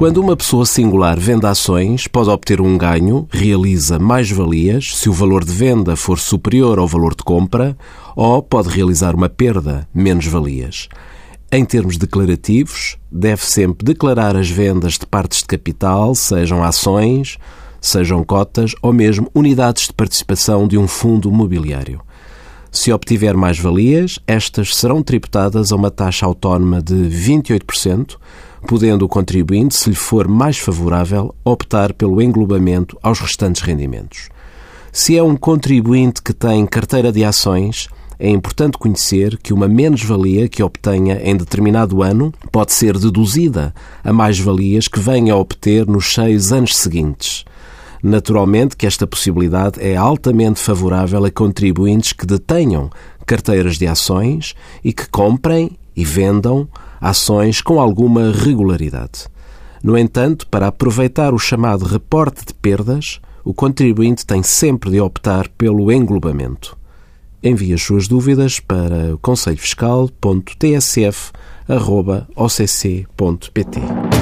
Quando uma pessoa singular vende ações, pode obter um ganho, realiza mais-valias se o valor de venda for superior ao valor de compra, ou pode realizar uma perda, menos-valias. Em termos declarativos, deve sempre declarar as vendas de partes de capital, sejam ações, sejam cotas ou mesmo unidades de participação de um fundo mobiliário. Se obtiver mais-valias, estas serão tributadas a uma taxa autónoma de 28%, podendo o contribuinte, se lhe for mais favorável, optar pelo englobamento aos restantes rendimentos. Se é um contribuinte que tem carteira de ações, é importante conhecer que uma menos-valia que obtenha em determinado ano pode ser deduzida a mais-valias que venha a obter nos seis anos seguintes. Naturalmente que esta possibilidade é altamente favorável a contribuintes que detenham carteiras de ações e que comprem e vendam ações com alguma regularidade. No entanto, para aproveitar o chamado reporte de perdas, o contribuinte tem sempre de optar pelo englobamento. Envie as suas dúvidas para conselhofiscal.tsf.occ.pt.